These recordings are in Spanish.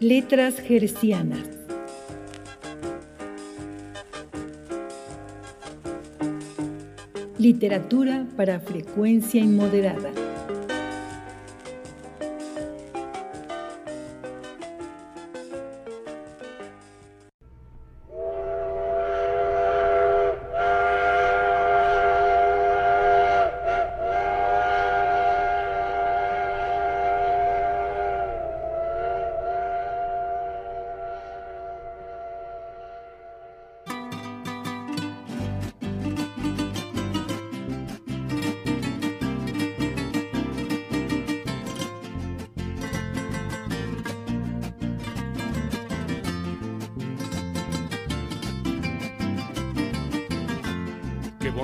Letras Gercianas. Literatura para frecuencia inmoderada.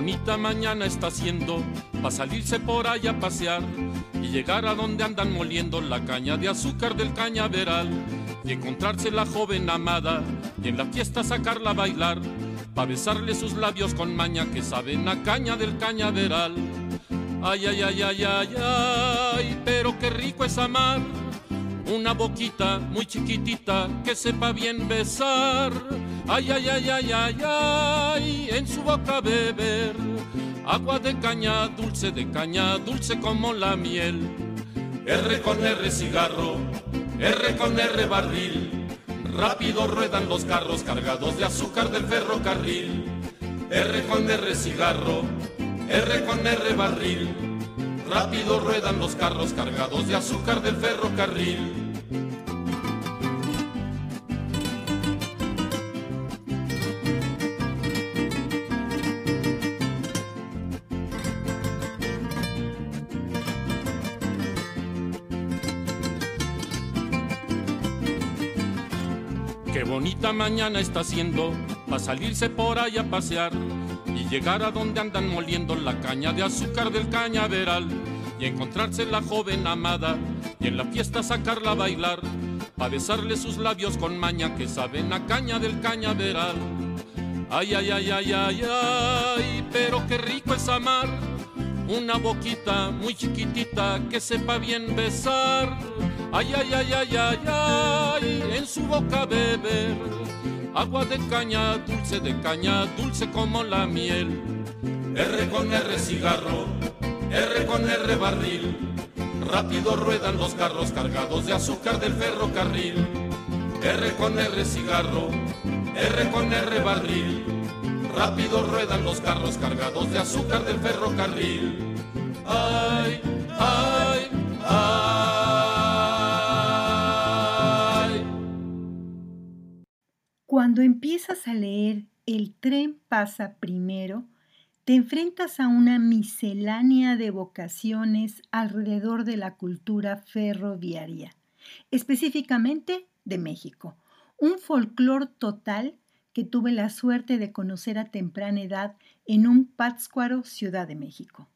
Bonita mañana está haciendo para salirse por ahí a pasear y llegar a donde andan moliendo la caña de azúcar del cañaveral y encontrarse la joven amada y en la fiesta sacarla a bailar para besarle sus labios con maña que saben a caña del cañaveral. Ay, ay, ay, ay, ay, ay, pero qué rico es amar una boquita muy chiquitita que sepa bien besar. Ay, ay, ay, ay, ay, ay, en su boca beber agua de caña, dulce de caña, dulce como la miel. R con R cigarro, R con R barril, rápido ruedan los carros cargados de azúcar del ferrocarril. R con R cigarro, R con R barril, rápido ruedan los carros cargados de azúcar del ferrocarril. Mañana está haciendo para salirse por ahí a pasear y llegar a donde andan moliendo la caña de azúcar del cañaveral y encontrarse la joven amada y en la fiesta sacarla a bailar para besarle sus labios con maña que saben a caña del cañaveral. Ay, ay, ay, ay, ay, ay, pero qué rico es amar una boquita muy chiquitita que sepa bien besar. Ay, ay, ay, ay, ay, ay, en su boca beber agua de caña, dulce de caña, dulce como la miel. R con R cigarro, R con R barril, rápido ruedan los carros cargados de azúcar del ferrocarril. R con R cigarro, R con R barril, rápido ruedan los carros cargados de azúcar del ferrocarril. Ay, ay. Cuando empiezas a leer El tren pasa primero, te enfrentas a una miscelánea de vocaciones alrededor de la cultura ferroviaria, específicamente de México, un folclor total que tuve la suerte de conocer a temprana edad en un Pátzcuaro, Ciudad de México.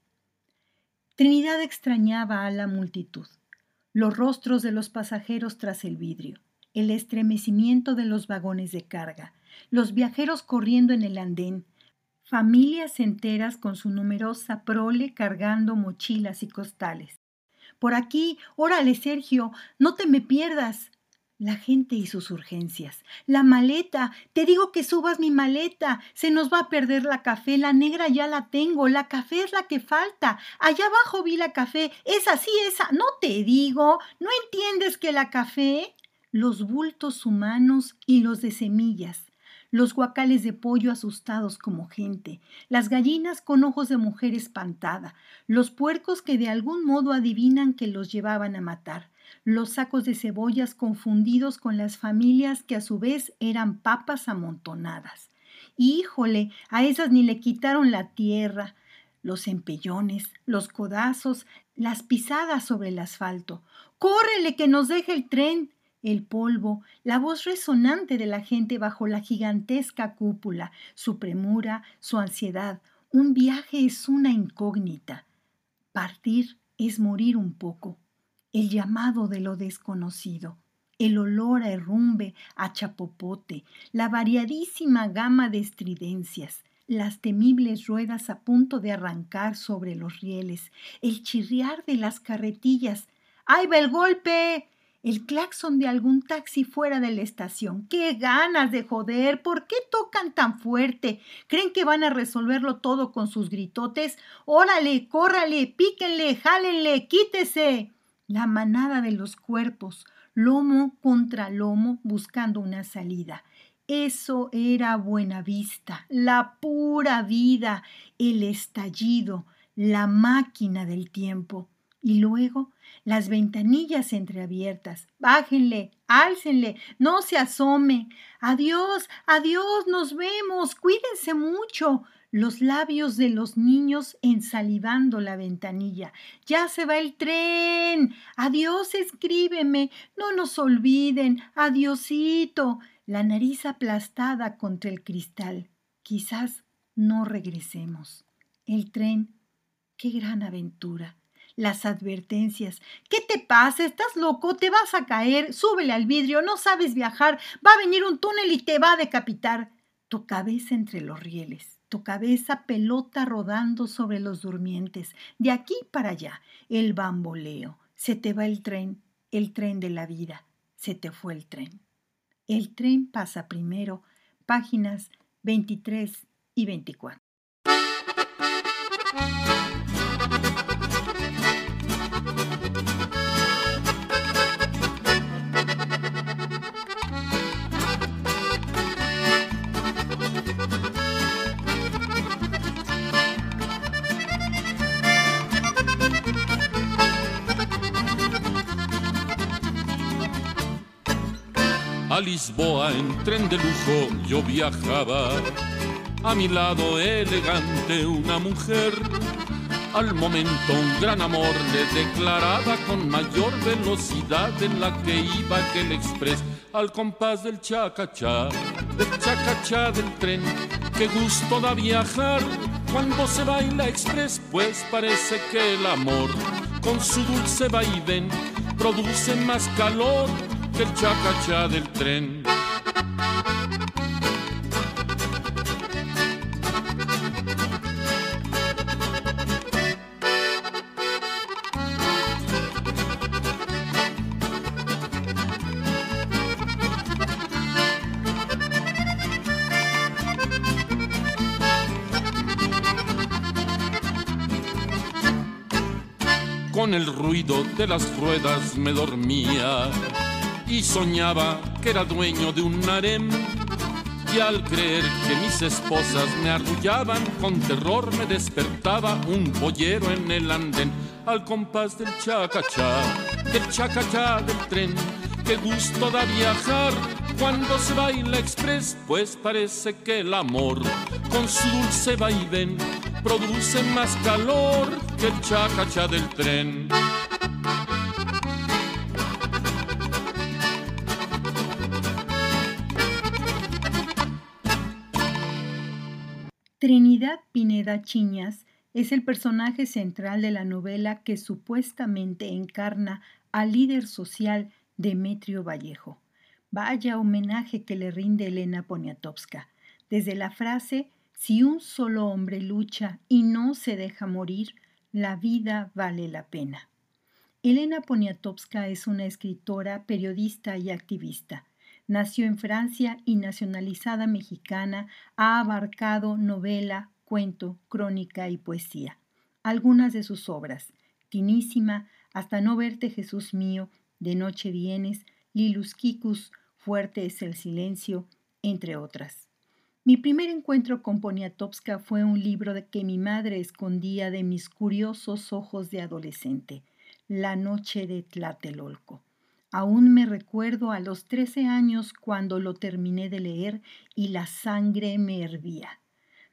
Trinidad extrañaba a la multitud, los rostros de los pasajeros tras el vidrio, el estremecimiento de los vagones de carga, los viajeros corriendo en el andén, familias enteras con su numerosa prole cargando mochilas y costales. Por aquí, órale, Sergio, no te me pierdas. La gente y sus urgencias. La maleta. Te digo que subas mi maleta. Se nos va a perder la café. La negra ya la tengo. La café es la que falta. Allá abajo vi la café. Esa sí, esa. No te digo. ¿No entiendes que la café? Los bultos humanos y los de semillas. Los guacales de pollo asustados como gente. Las gallinas con ojos de mujer espantada. Los puercos que de algún modo adivinan que los llevaban a matar los sacos de cebollas confundidos con las familias que a su vez eran papas amontonadas. Híjole, a esas ni le quitaron la tierra, los empellones, los codazos, las pisadas sobre el asfalto. ¡Córrele que nos deje el tren! El polvo, la voz resonante de la gente bajo la gigantesca cúpula, su premura, su ansiedad. Un viaje es una incógnita. Partir es morir un poco el llamado de lo desconocido, el olor a herrumbe, a chapopote, la variadísima gama de estridencias, las temibles ruedas a punto de arrancar sobre los rieles, el chirriar de las carretillas. ¡Ahí va el golpe! El claxon de algún taxi fuera de la estación. ¡Qué ganas de joder! ¿Por qué tocan tan fuerte? ¿Creen que van a resolverlo todo con sus gritotes? ¡Órale, córrale, píquenle, jálenle, quítese! La manada de los cuerpos, lomo contra lomo, buscando una salida. Eso era buena vista, la pura vida, el estallido, la máquina del tiempo. Y luego las ventanillas entreabiertas. Bájenle, álcenle, no se asome. Adiós, adiós, nos vemos, cuídense mucho. Los labios de los niños ensalivando la ventanilla. Ya se va el tren. Adiós, escríbeme. No nos olviden. Adiosito. La nariz aplastada contra el cristal. Quizás no regresemos. El tren. Qué gran aventura las advertencias. ¿Qué te pasa? ¿Estás loco? ¿Te vas a caer? Súbele al vidrio, no sabes viajar, va a venir un túnel y te va a decapitar. Tu cabeza entre los rieles, tu cabeza pelota rodando sobre los durmientes, de aquí para allá, el bamboleo. Se te va el tren, el tren de la vida, se te fue el tren. El tren pasa primero, páginas 23 y 24. A Lisboa en tren de lujo yo viajaba, a mi lado elegante una mujer. Al momento un gran amor le declaraba con mayor velocidad en la que iba aquel express al compás del chacachá, del chacachá del tren. Qué gusto da viajar cuando se baila express, pues parece que el amor con su dulce vaivén produce más calor el chacachá del tren. Con el ruido de las ruedas me dormía y soñaba que era dueño de un harem. Y al creer que mis esposas me arrullaban, con terror me despertaba un pollero en el andén, al compás del chacachá, del chacachá del tren. Qué gusto da viajar cuando se baila express, pues parece que el amor con su dulce vaivén produce más calor que el chacachá del tren. Trinidad Pineda Chiñas es el personaje central de la novela que supuestamente encarna al líder social Demetrio Vallejo. Vaya homenaje que le rinde Elena Poniatowska. Desde la frase Si un solo hombre lucha y no se deja morir, la vida vale la pena. Elena Poniatowska es una escritora, periodista y activista. Nació en Francia y nacionalizada mexicana, ha abarcado novela, cuento, crónica y poesía. Algunas de sus obras, Tinísima, Hasta no verte Jesús mío, De noche vienes, Lilus Kikus, Fuerte es el silencio, entre otras. Mi primer encuentro con Poniatowska fue un libro que mi madre escondía de mis curiosos ojos de adolescente, La noche de Tlatelolco. Aún me recuerdo a los trece años cuando lo terminé de leer y la sangre me hervía.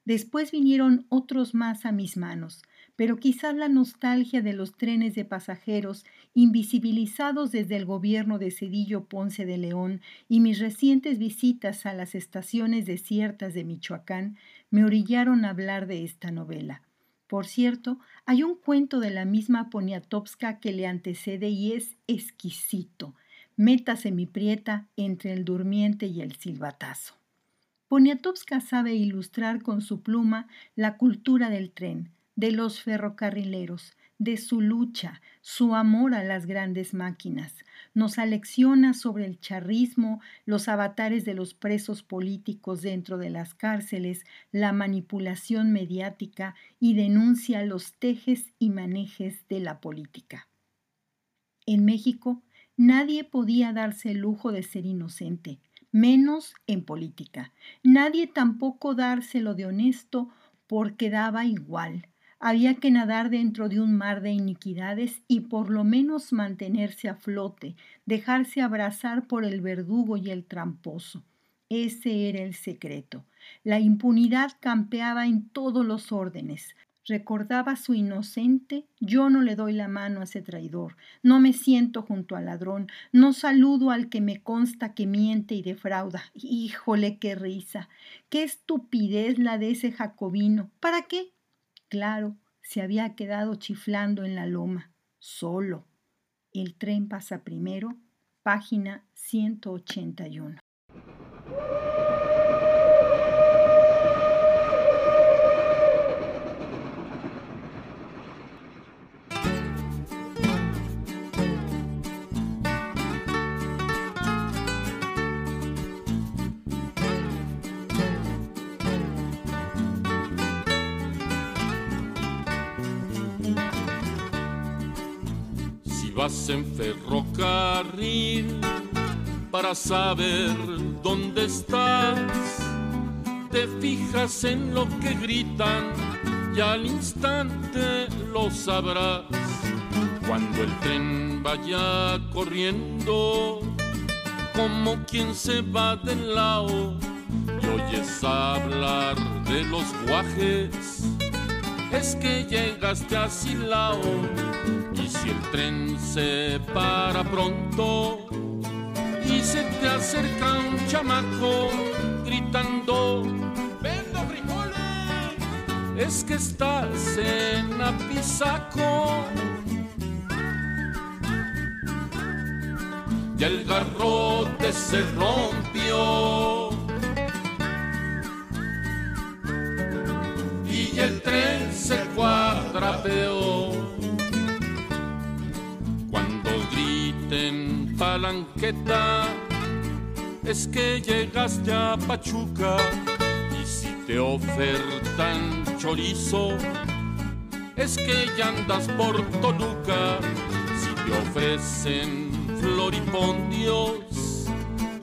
Después vinieron otros más a mis manos, pero quizás la nostalgia de los trenes de pasajeros, invisibilizados desde el gobierno de Cedillo Ponce de León, y mis recientes visitas a las estaciones desiertas de Michoacán, me orillaron a hablar de esta novela. Por cierto, hay un cuento de la misma Poniatowska que le antecede y es exquisito. Métase mi prieta entre el durmiente y el silbatazo. Poniatowska sabe ilustrar con su pluma la cultura del tren, de los ferrocarrileros, de su lucha, su amor a las grandes máquinas. Nos alecciona sobre el charrismo, los avatares de los presos políticos dentro de las cárceles, la manipulación mediática y denuncia los tejes y manejes de la política. En México, nadie podía darse el lujo de ser inocente, menos en política. Nadie tampoco dárselo de honesto porque daba igual. Había que nadar dentro de un mar de iniquidades y por lo menos mantenerse a flote, dejarse abrazar por el verdugo y el tramposo. Ese era el secreto. La impunidad campeaba en todos los órdenes. Recordaba su inocente, yo no le doy la mano a ese traidor, no me siento junto al ladrón, no saludo al que me consta que miente y defrauda. Híjole, qué risa, qué estupidez la de ese jacobino. ¿Para qué? Claro, se había quedado chiflando en la loma, solo. El tren pasa primero, página 181. Vas en ferrocarril para saber dónde estás. Te fijas en lo que gritan y al instante lo sabrás. Cuando el tren vaya corriendo, como quien se va del lado, y oyes hablar de los guajes, es que llegaste a Silao si el tren se para pronto y se te acerca un chamaco gritando, ¡Vendo frijoles! Es que estás en Apizaco. Y el garrote se rompió. Y el tren se cuadrapeó. Palanqueta. Es que llegaste a Pachuca y si te ofertan chorizo es que ya andas por Toluca. Si te ofrecen floripondios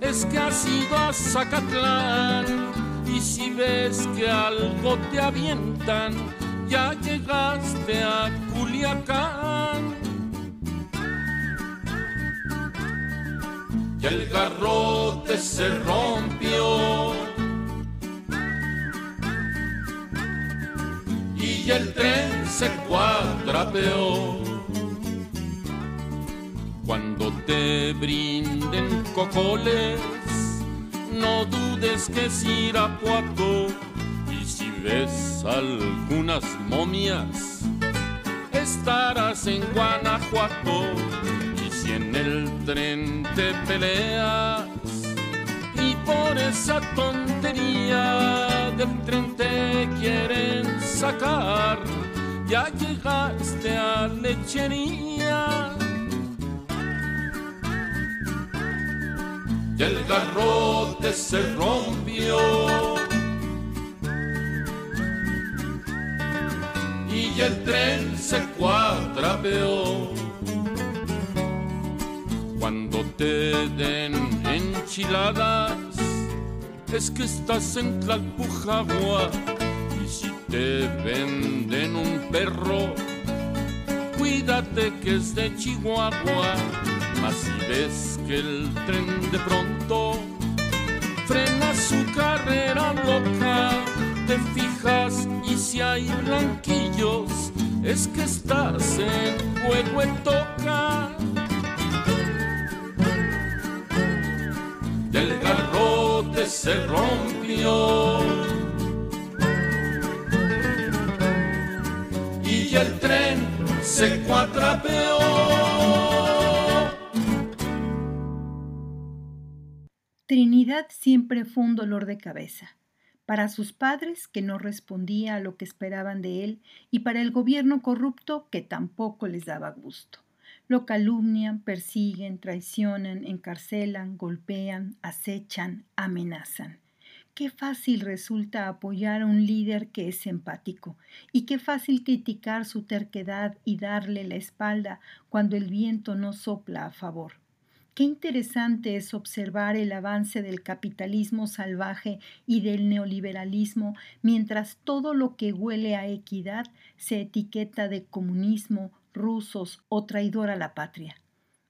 es que has ido a Zacatlán. Y si ves que algo te avientan ya llegaste a Culiacán el garrote se rompió. Y el tren se cuadrapeó. Cuando te brinden cocoles, no dudes que es Irapuato. Y si ves algunas momias, estarás en Guanajuato en el tren te peleas y por esa tontería del tren te quieren sacar, ya llegaste a lechería. Y el garrote se rompió. Y el tren se cuadrapeó cuando te den enchiladas, es que estás en Tlalpujagua. Y si te venden un perro, cuídate que es de Chihuahua. Mas si ves que el tren de pronto frena su carrera loca, te fijas y si hay blanquillos, es que estás en juego se rompió. Y el tren se cuatrapeó. Trinidad siempre fue un dolor de cabeza, para sus padres, que no respondía a lo que esperaban de él, y para el gobierno corrupto, que tampoco les daba gusto. Lo calumnian, persiguen, traicionan, encarcelan, golpean, acechan, amenazan. Qué fácil resulta apoyar a un líder que es empático y qué fácil criticar su terquedad y darle la espalda cuando el viento no sopla a favor. Qué interesante es observar el avance del capitalismo salvaje y del neoliberalismo mientras todo lo que huele a equidad se etiqueta de comunismo, rusos o traidor a la patria.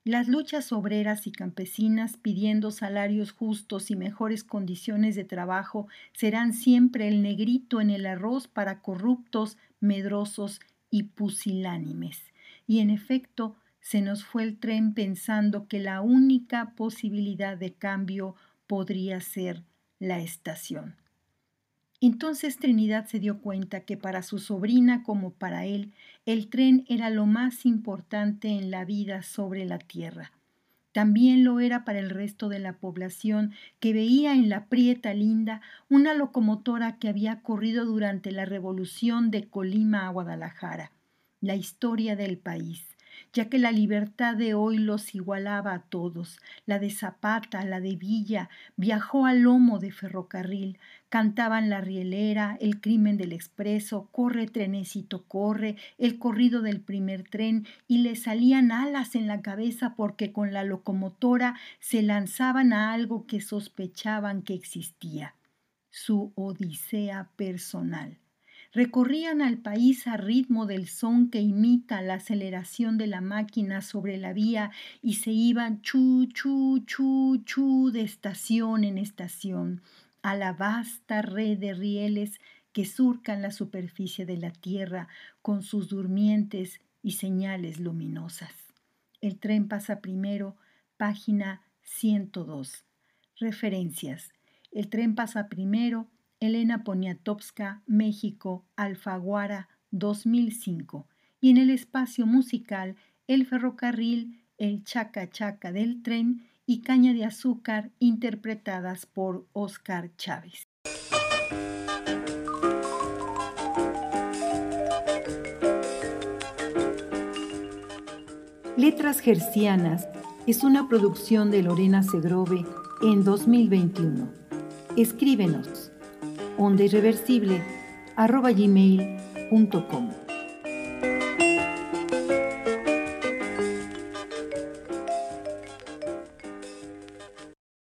Las luchas obreras y campesinas pidiendo salarios justos y mejores condiciones de trabajo serán siempre el negrito en el arroz para corruptos, medrosos y pusilánimes. Y en efecto, se nos fue el tren pensando que la única posibilidad de cambio podría ser la estación. Entonces Trinidad se dio cuenta que para su sobrina como para él, el tren era lo más importante en la vida sobre la tierra. También lo era para el resto de la población que veía en la Prieta Linda una locomotora que había corrido durante la revolución de Colima a Guadalajara, la historia del país ya que la libertad de hoy los igualaba a todos. La de Zapata, la de Villa, viajó al lomo de ferrocarril, cantaban la rielera, el crimen del expreso, corre trenecito, corre, el corrido del primer tren, y le salían alas en la cabeza porque con la locomotora se lanzaban a algo que sospechaban que existía, su odisea personal recorrían al país a ritmo del son que imita la aceleración de la máquina sobre la vía y se iban chu, chu, chu, chu de estación en estación a la vasta red de rieles que surcan la superficie de la tierra con sus durmientes y señales luminosas. El tren pasa primero, página 102. Referencias. El tren pasa primero, Elena Poniatowska, México, Alfaguara, 2005. Y en el espacio musical, el ferrocarril, el chaca chaca del tren y caña de azúcar interpretadas por Oscar Chávez. Letras Gercianas es una producción de Lorena Segrove en 2021. Escríbenos onda irreversible arroba gmail.com.